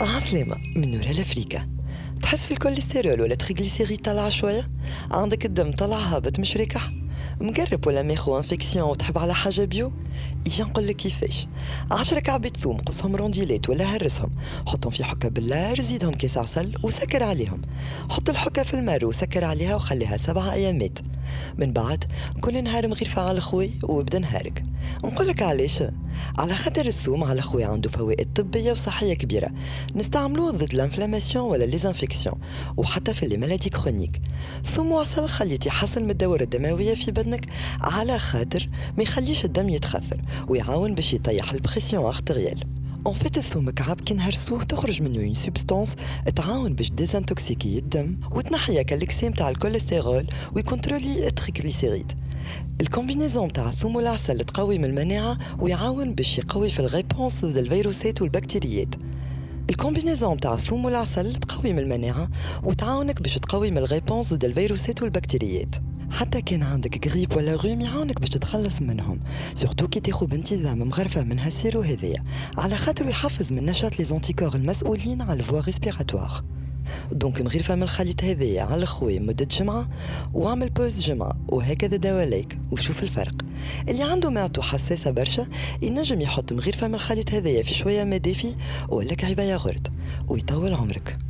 عسلامة من نورال أفريكا تحس في الكوليسترول ولا triglycérides طالعة شوية؟ عندك الدم طالع هابط مش راكح مقرب ولا ماخو infection وتحب على حاجة bio؟ يجي نقول لك كيفاش؟ عشرة كعبة ثوم قصهم rondelle ات ولا هرسهم. حطهم في حكة باللار زيدهم كيس عسل وسكر عليهم. حط الحكة في الماء وسكر عليها وخليها سبعة أيامات من بعد كل نهار مغيرفة على خوي وابدأ نهارك. نقول لك علاش؟ على خاطر الثوم على خويا عنده فوائد طبية وصحية كبيرة. نستعملوه ضد ال inflammation ولا les infections وحتى في les maladies chroniques. ثوم واصل خليت يحسن من الدورة الدموية في بدنك على خاطر ما يخليش الدم يتخثر ويعاون باش يطيح ال pression artérielle. en fait الثوم كعب كي نهرسوه تخرج منه une substance تعاون باش désintoxiquer الدم وتنحي كالكسيم تاع الكوليسترول وي contrôler ال triglycérides ال combinaison تاع الثوم والعسل تقوي من المناعة ويعاون باش يقوي في ال réponse ضد الفيروسات والبكتيريات. ال combinaison تاع الثوم والعسل تقوي من المناعة وتعاونك باش تقوي من ال réponse ضد الفيروسات والبكتيريات. حتى كان عندك غريب ولا rhume يعاونك باش تتخلص منهم. surtout كي تاخو بانتظام مغرفة من هال sirop هذيا على خاطر يحفز من نشاط les anticorps المسؤولين على ال voies respiratoires donc مغير من الخليط هذايا على خوي مدة جمعة وعمل pause جمعة وهكذا دواليك وشوف الفرق. اللي عنده معدته حساسة برشا ينجم يحط مغير من الخليط هذايا في شوية ما دافي ولا كعبة ياغورت ويطول عمرك.